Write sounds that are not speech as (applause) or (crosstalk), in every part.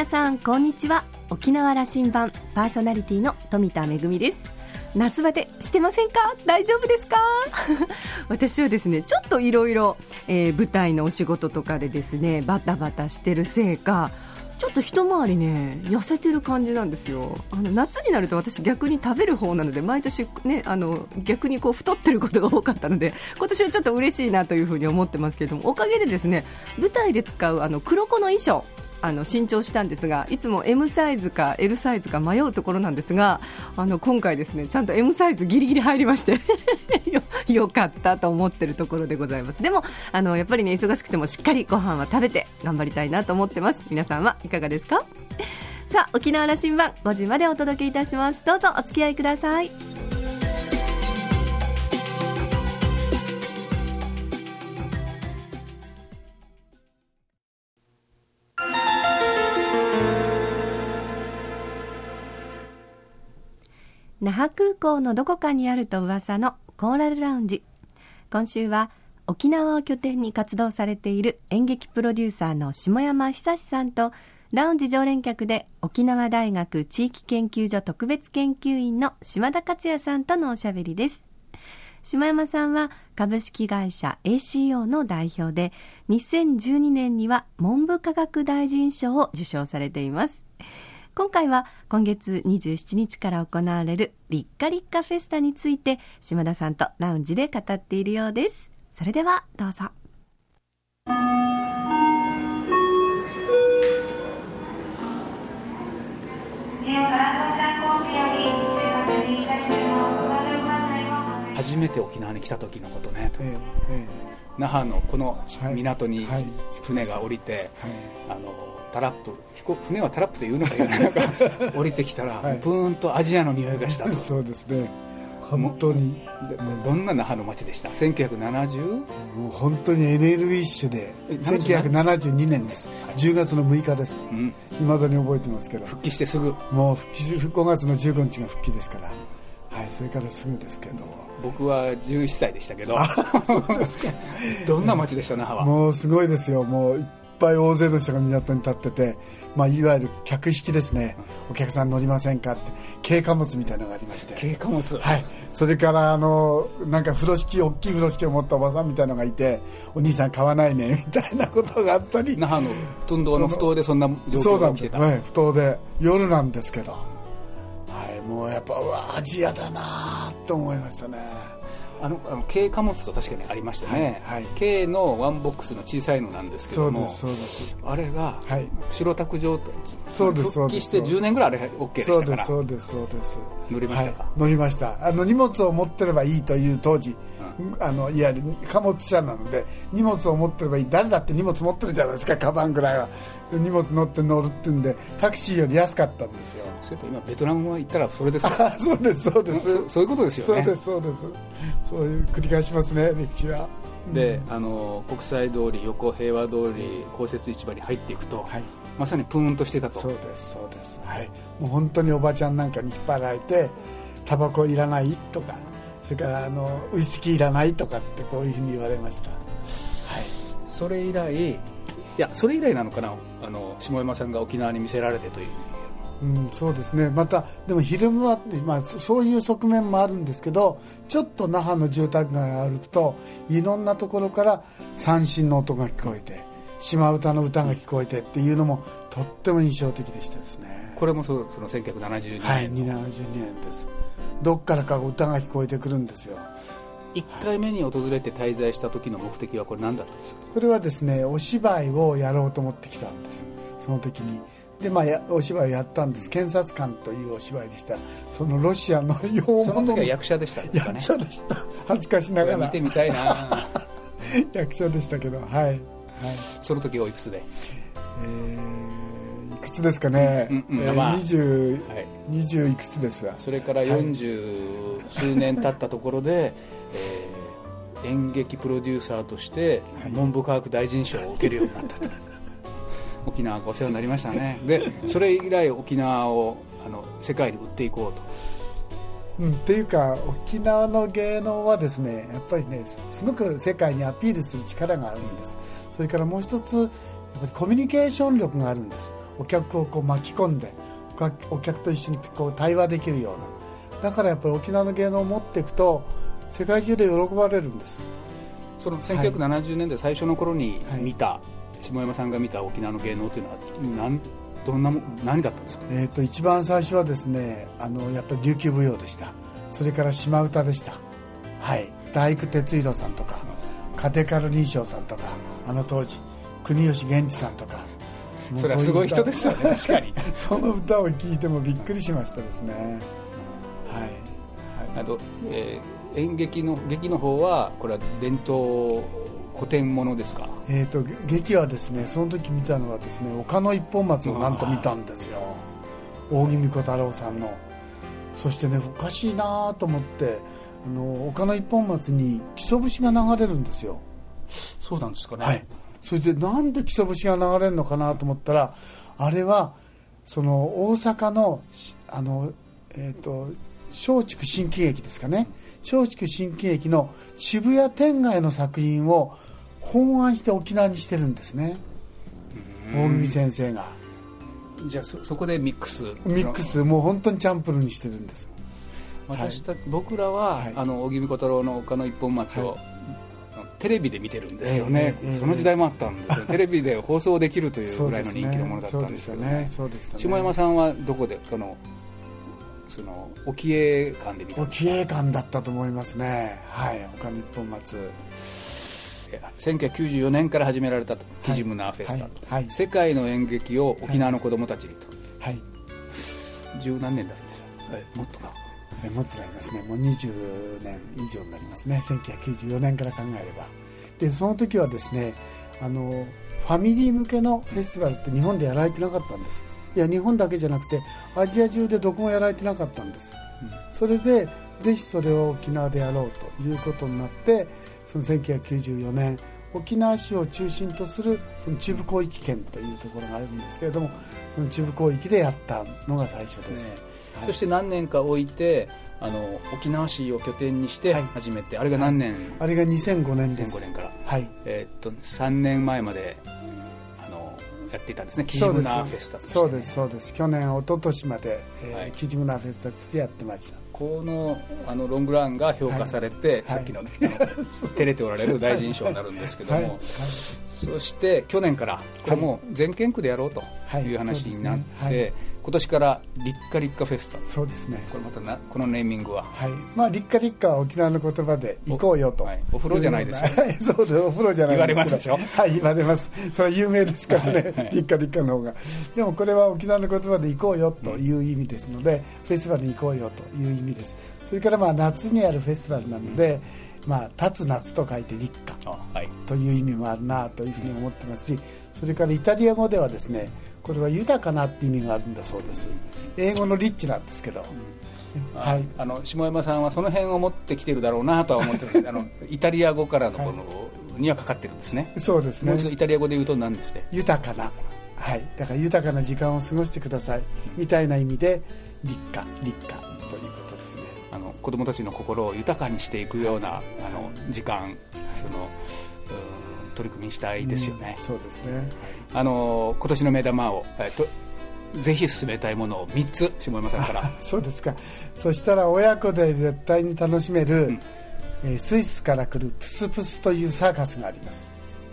皆さんこんにちは。沖縄羅針盤パーソナリティの富田恵です。夏バテしてませんか？大丈夫ですか？(laughs) 私はですねちょっといろいろ舞台のお仕事とかでですねバタバタしてるせいかちょっと一回りね痩せてる感じなんですよ。あの夏になると私逆に食べる方なので毎年ねあの逆にこう太ってることが多かったので今年はちょっと嬉しいなというふうに思ってますけれどもおかげでですね舞台で使うあの黒子の衣装あの新調したんですがいつも M サイズか L サイズか迷うところなんですがあの今回ですねちゃんと M サイズギリギリ入りまして (laughs) よよかったと思ってるところでございます。でもあのやっぱりね忙しくてもしっかりご飯は食べて頑張りたいなと思ってます。皆さんはいかがですか？さあ沖縄羅針盤5時までお届けいたします。どうぞお付き合いください。那覇空港のどこかにあると噂のコーラルラウンジ今週は沖縄を拠点に活動されている演劇プロデューサーの下山久志さんとラウンジ常連客で沖縄大学地域研究所特別研究員の島田克也さんとのおしゃべりです。下山さんは株式会社 ACO の代表で2012年には文部科学大臣賞を受賞されています。今回は今月27日から行われるリッカリッカフェスタについて島田さんとラウンジで語っているようです。それではどうぞ。初めて沖縄に来た時のことね、ええ、那覇のこの港に船が降りて、はい。はい、あのタラップ。船はタラップというのか言わな。いのか降りてきたら、はい、ブーンとアジアの匂いがしたと。(laughs) そうですね。本当に。どんな那覇の街でした？1970? もう本当にエネルギッシュで1972年です。10月の6日です。いま、うん、だに覚えてますけど。復帰してすぐ。もう復帰5月の15日が復帰ですから。はいそれからすぐですけど。僕は11歳でしたけど。(laughs) どんな街でした？那覇は。もうすごいですよ。もうぱい大勢の人が港に立ってて、まあ、いわゆる客引きですね、お客さん乗りませんかって軽貨物みたいなのがありまして。軽貨物はい。それからあのなんか風呂敷大きい風呂敷を持ったおばさんみたいなのがいてお兄さん買わないね (laughs) みたいなことがあったり。那覇のトンドの不当でそんな状況が起きてた。はい不当で。夜なんですけど。はいもうやっぱアジアだなと思いましたねあのあの軽貨物と確かにありましたね、はい、軽のワンボックスの小さいのなんですけどもあれが白タク状態。そうです復帰して10年ぐらいあれ OK でしたから。そうですそうです乗りましたか、はい、乗りました。あの荷物を持ってればいいという当時、うん、あのいわゆる貨物車なので荷物を持ってればいい。誰だって荷物持ってるじゃないですかカバンぐらいは。荷物乗って乗るっていうんでタクシーより安かったんですよ。そういえば今ベトナムは行ったらそれです (laughs) そうですそうです。そういうことですよね。そうですそうです。そういう繰り返しますね歴史は。で、あの国際通り横平和通り公設市場に入っていくと、はい、まさにプーンとしてたと。そうですそうです。はい。もう本当におばちゃんなんかに引っ張られてタバコいらないとかそれからあのウイスキーいらないとかってこういうふうに言われました。はい。それ以来いやそれ以来なのかな？あの下山さんが沖縄に見せられてという。うん、そうですね。またでも昼間は、まあ、そういう側面もあるんですけどちょっと那覇の住宅街を歩くといろんなところから三振の音が聞こえて島唄の歌が聞こえてっていうのもとっても印象的でしたですね。これもそその1972年はい72年ですどっからか歌が聞こえてくるんですよ。1回目に訪れて滞在した時の目的はこれ何だったんですか？これはですねお芝居をやろうと思ってきたんです。その時に。でまあお芝居をやったんです。検察官というお芝居でした。そのロシアの洋物その時は役者でしたね？役者でした。恥ずかしながら。見てみたいな。(laughs) 役者でしたけどはい、はい、その時おいくつで？えー、いくつですかね、うんうん、えーまあ、20, はい、20いくつですわ。それから40数年経ったところで、えー、演劇プロデューサーとして文部科学大臣賞を受けるようになったと。(laughs) 沖縄がお世話になりましたね。でそれ以来沖縄をあの世界に売っていこうと。うん、っていうか沖縄の芸能はですねやっぱりねすごく世界にアピールする力があるんです。それからもう一つやっぱりコミュニケーション力があるんですお客をこう巻き込んでお客と一緒にこう対話できるような。だからやっぱり沖縄の芸能を持っていくと世界中で喜ばれるんです。その1970年代最初の頃に見た、はい、下山さんが見た沖縄の芸能というのは何どんなも何だったんですか、えーと、一番最初はですねあのやっぱり琉球舞踊でした。それから島唄でした。はい。大工哲弘さんとかカテカル林章さんとかあの当時国吉源氏さんとかそれはすごい人ですよね。確かに。その歌を聴いてもびっくりしましたですね。はい、はい、あと、えー、演劇の劇の方はこれは伝統古典ものですか？えーと、劇はですねその時見たのはですね岡の一本松をなんと見たんですよ。大木美子太郎さんの。そしてねおかしいなと思ってあの岡の一本松に木曽節が流れるんですよ。そうなんですかね。はいそれでなんで木曽節が流れるのかなと思ったらあれはその大阪のあのえっ、ー、と松竹新喜劇ですかね。松竹新喜劇の渋谷天外の作品を本案して沖縄にしてるんですね。大海先生が。じゃあそそこでミックス。ミックスもう本当にチャンプルにしてるんです。私た、はい、僕らは、はい、あの小太郎の岡の一本松を、はい、テレビで見てるんですけどね、えーえー、その時代もあったんですよ、(laughs) テレビで放送できるというぐらいの人気のものだったんですけどね。下山さんはどこでそのその沖江館で見た沖江館だったと思いますね。はい岡の一本松。1994年から始められたと、キジムナーフェスタと、はいはい、世界の演劇を沖縄の子供たちにと、はい、十何年になるんでしょう、はい、もっとかえもっとなりますね。もう20年以上になりますね。1994年から考えれば。でその時はですねあのファミリー向けのフェスティバルって日本でやられてなかったんです。いや日本だけじゃなくてアジア中でどこもやられてなかったんです、うん、それでぜひそれを沖縄でやろうということになってその1994年沖縄市を中心とするその中部広域圏というところがあるんですけれどもその中部広域でやったのが最初です、ねはい、そして何年か置いてあの沖縄市を拠点にして始めて、はい、あれが何年、はい、あれが2005年です。2005年から、はい。えー、っと3年前まであのやっていたんですね。キジムナーフェスタ、ね、そうですそうです。去年一昨年まで、えーはい、キジムナーフェスタとしてやってました。このあのロングランが評価されて、さっきの,、(laughs) ね、照れておられる大臣賞になるんですけども、そして去年からこれも全県区でやろうとい。う話になって、今年から立夏立夏フェスタ。そうですね。これまたなこのネーミングは。はい。まあ立夏立夏は沖縄の言葉で行こうよと。お,、はい、お風呂じゃないですよ。(laughs) そうです。お風呂じゃない言われますでしょ？はい言われます。それは有名ですからね、はいはい、立夏立夏の方が。でもこれは沖縄の言葉で行こうよという意味ですので、うん、フェスティバルに行こうよという意味です。それからまあ夏にあるフェスティバルなので、うん、まあ立つ夏と書いて立夏という意味もあるなというふうに思ってますしそれからイタリア語ではですねこれは豊かなって意味があるんだそうです。英語のリッチなんですけど、うん、はい、あの下山さんはその辺を持ってきてるだろうなとは思ってる。(laughs) あのイタリア語からのこの、はい、にはかかってるんですね。そうですね。もう一度イタリア語で言うと何ですね豊かな。はい。だから豊かな時間を過ごしてください。みたいな意味で立夏。立夏。ということですね。あの子供たちの心を豊かにしていくような、あの時間その取り組みしたいですよね、うん、そうですね、あの今年の目玉を、えっとぜひ進めたいものを3つ下山さんから。(laughs) そうですか。そしたら親子で絶対に楽しめる、うん、えー、スイスから来るプスプスというサーカスがあります。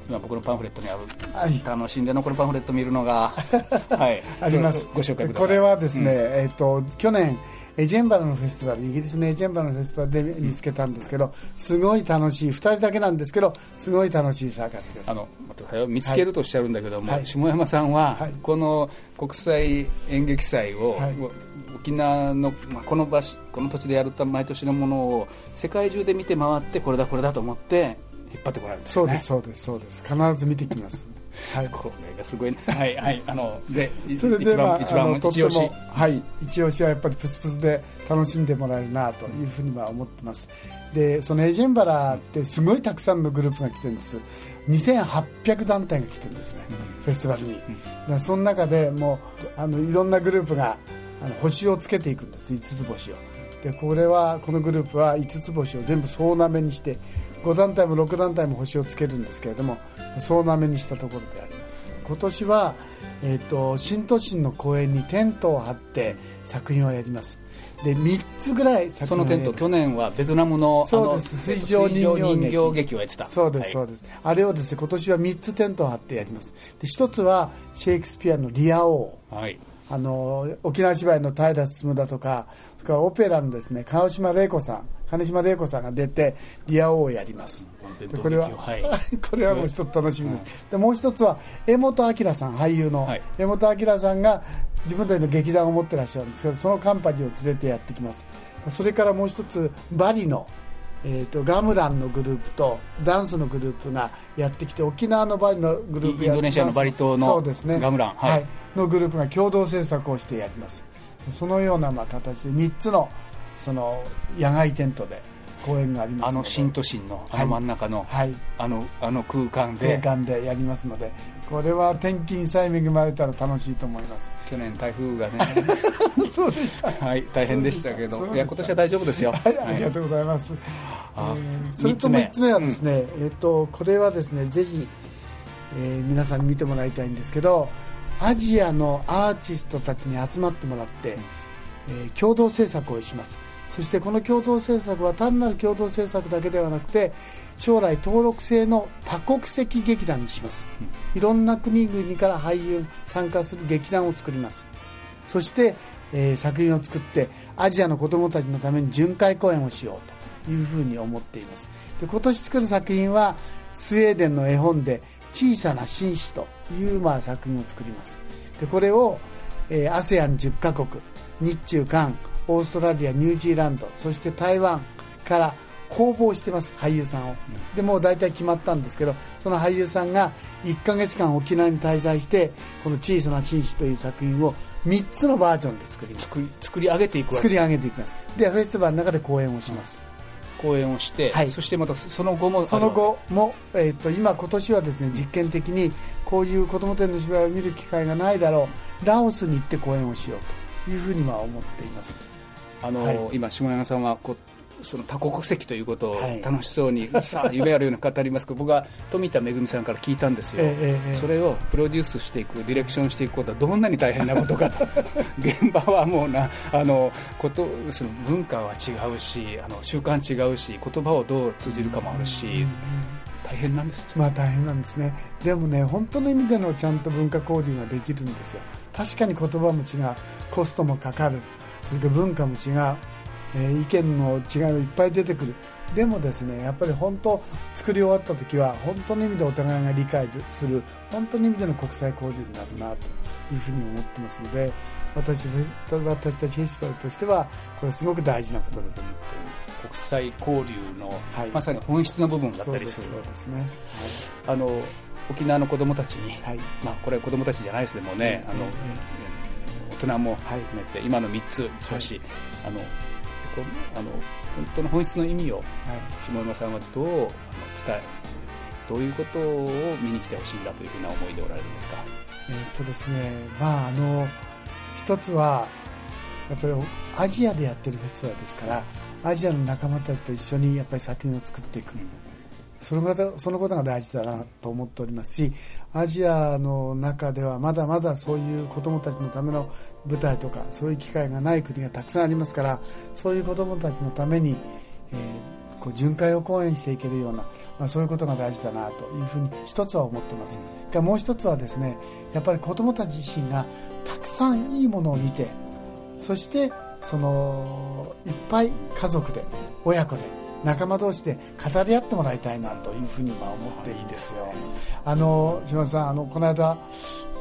今僕のパンフレットにある、はい、楽しんでのこのパンフレット見るのが、(laughs) はい、あります。ご紹介ください。これはですね、うん、えーと去年エジェンバラのフェスティバルイギリスのエジェンバラのフェスティバルで見つけたんですけどすごい楽しい。2人だけなんですけどすごい楽しいサーカスです。あの見つけるとおっしゃるんだけども、はい、下山さんは、はい、この国際演劇祭を、はい、沖縄の、まあ、この場所この土地でやる毎年のものを世界中で見て回ってこれだこれだと思って引っ張ってこられるんですよね。そうですそうですそうです。必ず見てきますはい、これがすごい、はいはい。あのでそれで、まあ、一番一押し。はい。一押しはやっぱりプスプスで楽しんでもらえるなというふうには思ってます。でそのエジェンバラってすごいたくさんのグループが来てるんです。2800団体が来てるんですね、うん、フェスティバルに、うん、その中でもうあのいろんなグループがあの星をつけていくんです。5つ星を。でこれはこのグループは5つ星を全部総なめにして5団体も6団体も星をつけるんですけれども総なめにしたところであります。今年は、えーと、新都心の公園にテントを張って作品をやります。で3つぐらいそのテント去年はベトナムのそうです。水上人形形劇をやってた。そうです、はい、そうです。あれをですね今年は3つテントを張ってやります。で1つはシェイクスピアの「リア王」はい。あの沖縄芝居の平進だとかそれからオペラのですね川島玲子さん金島玲子さんが出てリア王をやります、でこれは、はい、(laughs) これはもう一つ楽しみです、でもう一つは江本明さん俳優の、はい、江本明さんが自分たちの劇団を持ってらっしゃるんですけどそのカンパニーを連れてやってきます。それからもう一つバリのえーと、ガムランのグループとダンスのグループがやってきて沖縄のバリのグループインドネシアのバリ島のガムラン、はい、はい、のグループが共同制作をしてやります。そのようなまあ形で3つのその野外テントで公園がありますあの新都心のあの真ん中の、はい、あのあの空間で。空間でやりますので。これは天気にさえ恵まれたら楽しいと思います。去年台風がね。(laughs) そうでした。はい大変でしたけど。いや今年は大丈夫ですよ、はい、ありがとうございます、えー、それと3つ目。はですね、うん、えっ、ー、とこれはですねぜひ、えー、皆さんに見てもらいたいんですけどアジアのアーティストたちに集まってもらって、えー、共同制作をしますそしてこの共同政策は単なる共同政策だけではなくて将来登録制の多国籍劇団にします、いろんな国々から俳優参加する劇団を作ります。そして、えー、作品を作ってアジアの子どもたちのために巡回公演をしようというふうに思っています。で今年作る作品はスウェーデンの絵本で「小さな紳士」というまあ作品を作ります。でこれを、えー、ASEAN10 カ国日中韓オーストラリアニュージーランドそして台湾から公募してます俳優さんを。でもう大体決まったんですけどその俳優さんが1か月間沖縄に滞在してこの「小さな紳士」という作品を3つのバージョンで作ります。作り作り上げていく作り上げていきます。でフェスティバルの中で公演をします、公演をして、はい、そしてまたその後もその後も、えーと、今今年はですね実験的にこういう子ども展の芝居を見る機会がないだろうラオスに行って公演をしようというふうには思っていますあの、はい、今下山さんはこその多国籍ということを楽しそうに、はい、さあ夢あるような語りますけど僕は富田恵さんから聞いたんですよ、ええ、それをプロデュースしていくディレクションしていくことはどんなに大変なことかと。(laughs) 現場はもうなあのことその文化は違うしあの習慣違うし言葉をどう通じるかもあるし。大変なんですまあ大変なんですね。でもね本当の意味でのちゃんと文化交流ができるんですよ。確かに言葉も違う。コストもかかるそれから文化も違う、えー、意見の違いがいっぱい出てくる。でもですねやっぱり本当作り終わった時は本当の意味でお互いが理解する本当の意味での国際交流になるなというふうに思ってますので私私たちフェスティバルとしてはこれすごく大事なことだと思ってるんです。国際交流の、はい、まさに本質の部分だったりする。そうですね、はい、あの沖縄の子どもたちに、はい、まあ、これは子どもたちじゃないですけどもね、あの、えー大人も含めて、今の3つしかし、あのあの本当の本質の意味を、下山さんはどうあの伝えどういうことを見に来てほしいんだというふうな思いでおられるんですか？えー、っとですね、まああの一つはやっぱりアジアでやってるフェスティバルですからアジアの仲間たちと一緒にやっぱり作品を作っていく、そのことそのことが大事だなと思っておりますしアジアの中ではまだまだそういう子どもたちのための舞台とかそういう機会がない国がたくさんありますからそういう子どもたちのために、えー、こう巡回を講演していけるような、まあ、そういうことが大事だなというふうに一つは思ってます。がもう一つはですねやっぱり子どもたち自身がたくさんいいものを見てそしてそのいっぱい家族で親子で仲間同士で語り合ってもらいたいなというふうにま思っていいですよ。あの島田さんあのこの間、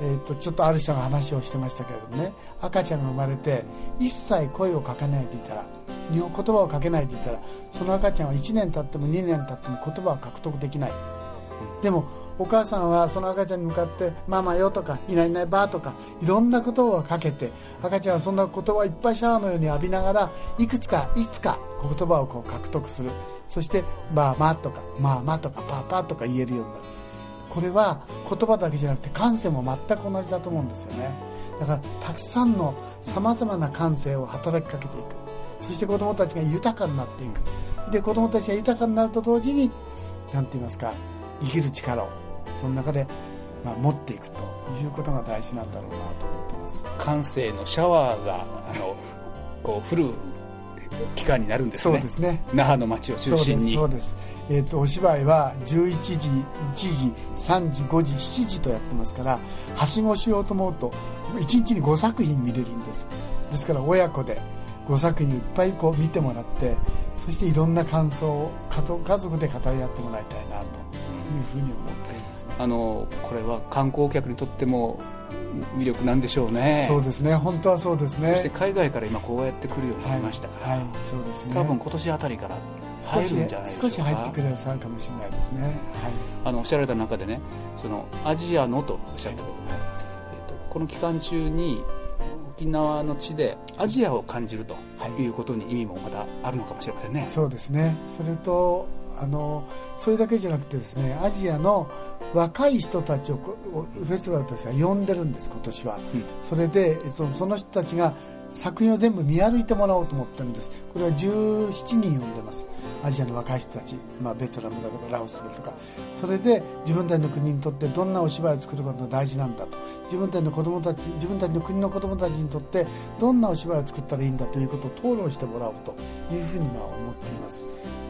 えーと、ちょっとある人が話をしてましたけれどもね赤ちゃんが生まれて一切声をかけないでいたら日本言葉をかけないでいたらその赤ちゃんは1年経っても2年経っても言葉を獲得できない。でもお母さんはその赤ちゃんに向かって「ママよ」とか「いないいないば」とかいろんな言葉をかけて赤ちゃんはそんな言葉をいっぱいシャワーのように浴びながらいくつかいつか言葉をこう獲得する。そして「ばあま」とか「まあま」とか「パパ」とか言えるようになる。これは言葉だけじゃなくて感性も全く同じだと思うんですよね。だからたくさんのさまざまな感性を働きかけていく。そして子どもたちが豊かになっていく。で子どもたちが豊かになると同時に何て言いますか生きる力をその中でまあ、持っていくということが大事なんだろうなと思ってます。感性のシャワーがあのこう降る期間になるんですね。そうですね。那覇の街を中心に。そうですえーと、お芝居は11時1時3時5時7時とやってますからはしごしようと思うと1日に5作品見れるんです。ですから親子で5作品いっぱいこう見てもらってそしていろんな感想を家族で語り合ってもらいたいなというふうに思ってあのこれは観光客にとっても魅力なんでしょうね。そうですね。本当はそうですね。そして海外から今こうやって来るようになりましたから、はい、はい、そうですね。多分今年あたりから入るんじゃないでしょうか。少し入ってくれるさかもしれないですね、はい、あのおっしゃられた中でねそのアジアのとおっしゃったけど、ね、えっと、この期間中に沖縄の地でアジアを感じるということに意味もまたあるのかもしれませんね、そうですね。それとあのそれだけじゃなくてですねアジアの若い人たちをフェスティバルとしては呼んでるんです今年は、うん、それでその人たちが作品を全部見歩いてもらおうと思ってるんです。これは17人呼んでます。アジアの若い人たち、まあ、ベトナムだとかラオスだとか。それで自分たちの国にとってどんなお芝居を作ることが大事なんだと。自分たちの子供たち自分たちの国の子供たちにとってどんなお芝居を作ったらいいんだということを討論してもらおうと。いうふうにまあ思っています。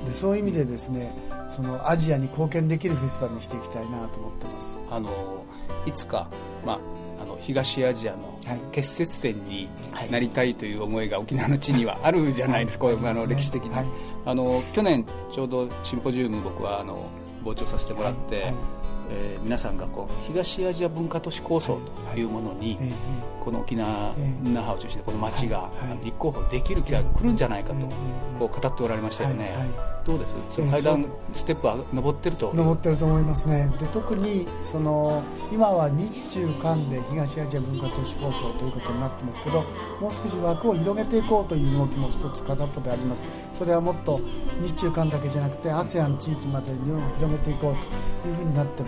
でそういう意味でですねそのアジアに貢献できるフェスティバルにしていきたいなと思ってます。あのいつか、ま、あの東アジアの結節点になりたいという思いが沖縄の地にはあるじゃないですか、はい、あの歴史的に、はい、あの去年ちょうどシンポジウム僕はあの傍聴させてもらって、はい。えー、皆さんがこう東アジア文化都市構想というものに、この沖縄、那覇を中心にこの町が立候補できる機会が来るんじゃないかとこう語っておられましたよね。どうです？その階段、ステップは上ってると登ってると思いますね。で特にその今は日中韓で東アジア文化都市構想ということになってますけどもう少し枠を広げていこうという動きも一つ片っぽであります。それはもっと日中韓だけじゃなくて ASEAN 地域まで日本を広げていこうというふうになって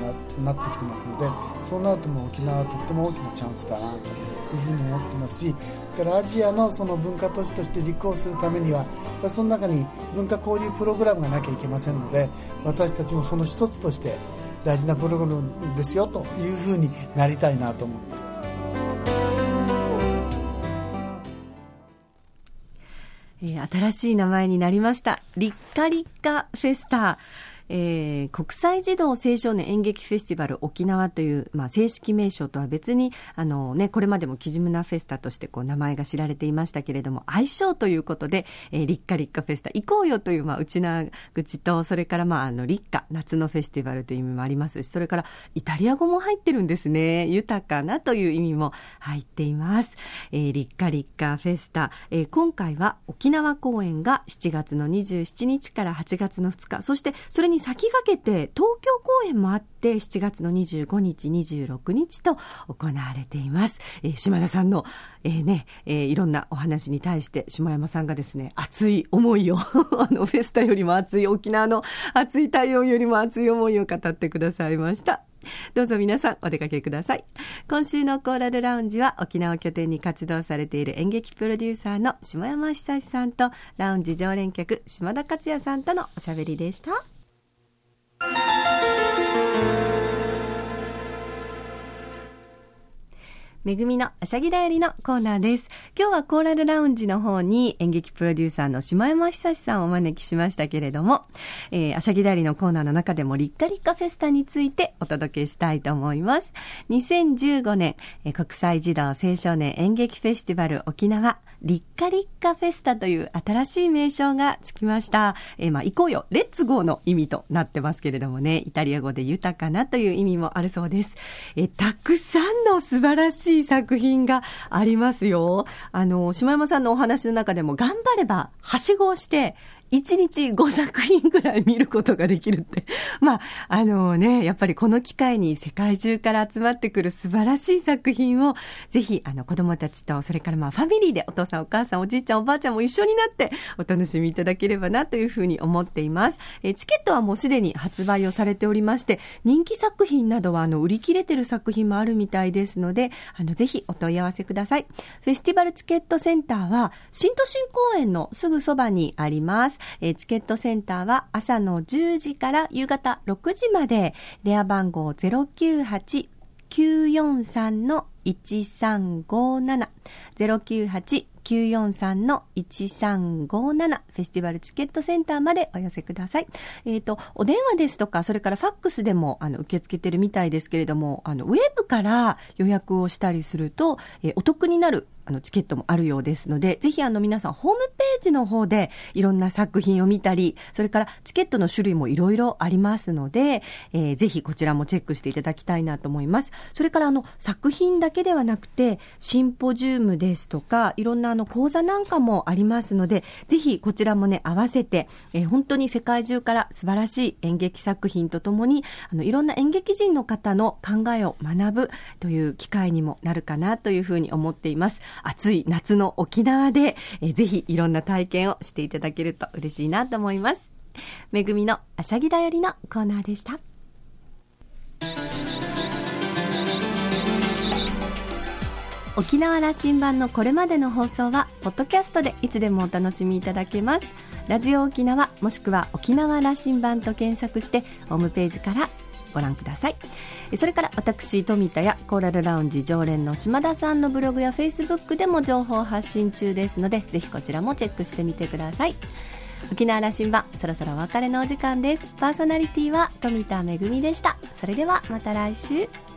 なってきてますのでそうなるとも沖縄はとっても大きなチャンスだなというふうに思ってますしからアジアのその文化都市として立候補するためにはその中に文化交流プログラムがなきゃいけませんので私たちもその一つとして大事なプログラムですよというふうになりたいなと思って、新しい名前になりました。リッカリッカフェスタ。えー、国際児童青少年演劇フェスティバル沖縄という、まあ、正式名称とは別に、あのね、これまでもキジムナフェスタとしてこう名前が知られていましたけれども、愛称ということで、えー、リッカリッカフェスタ、行こうよという、まあ、内縄口と、それから、まあ、あの、リッカ、夏のフェスティバルという意味もありますし、それから、イタリア語も入ってるんですね。豊かなという意味も入っています。えー、リッカリッカフェスタ、えー、今回は沖縄公演が7月の27日から8月の2日、そしてそれに先駆けて東京公演もあって7月の25日26日と行われています、えー、島田さんの、えー、ね、えー、いろんなお話に対して島山さんがですね熱い思いを (laughs) あのフェスタよりも熱い沖縄の熱い太陽よりも熱い思いを語ってくださいましたどうぞ皆さんお出かけください。今週のコーラルラウンジは沖縄拠点に活動されている演劇プロデューサーの下山久志さんとラウンジ常連客島田克也さんとのおしゃべりでした。Música めぐみのあしゃぎだよりのコーナーです。今日はコーラルラウンジの方に演劇プロデューサーの下山久さんをお招きしましたけれども、えー、あしゃぎだよりのコーナーの中でもリッカリッカフェスタについてお届けしたいと思います。2015年、えー、国際児童青少年演劇フェスティバル沖縄リッカリッカフェスタという新しい名称がつきました。えー、まあ、行こうよ、レッツゴーの意味となってますけれどもね、イタリア語で豊かなという意味もあるそうです。えー、たくさんの素晴らしいしい作品がありますよ。あの、島山さんのお話の中でも頑張れば、はしごをして、1日5作品ぐらい見ることができるって。(laughs) まあ、あのね、やっぱりこの機会に世界中から集まってくる素晴らしい作品を、ぜひ、あの、子供たちと、それからまあ、ファミリーでお父さんお母さんおじいちゃんおばあちゃんも一緒になってお楽しみいただければなというふうに思っています。えチケットはもうすでに発売をされておりまして、人気作品などはあの、売り切れてる作品もあるみたいですので、あの、ぜひお問い合わせください。フェスティバルチケットセンターは、新都心公園のすぐそばにあります。。えー、チケットセンターは朝の10時から夕方6時まで、電話番号098 098-943-1357 098-943-1357フェスティバルチケットセンターまでお寄せください。えっ、と、お電話ですとか、それからファックスでもあの受け付けてるみたいですけれども、あの、ウェブから予約をしたりすると、えーお得になるあのチケットもあるようですので、ぜひあの皆さんホームページの方でいろんな作品を見たり、それからチケットの種類もいろいろありますので、えーぜひこちらもチェックしていただきたいなと思います。それからあの作品だけではなくて、シンポジウムですとか、いろんなあの講座なんかもありますので、ぜひこちらもね、合わせて、えー本当に世界中から素晴らしい演劇作品とともに、あのいろんな演劇人の方の考えを学ぶという機会にもなるかなというふうに思っています。暑い夏の沖縄で、えーぜひいろんな体験をしていただけると嬉しいなと思います。めぐみのあしゃぎだよりのコーナーでした。沖縄羅針盤のこれまでの放送はポッドキャストでいつでもお楽しみいただけますラジオ沖縄もしくは沖縄羅針盤と検索してホームページからご覧ください。えそれから私富田やコーラルラウンジ常連の島田さんのブログやフェイスブックでも情報発信中ですのでぜひこちらもチェックしてみてください。沖縄羅針盤そろそろお別れのお時間です。パーソナリティは富田恵でした。それではまた来週。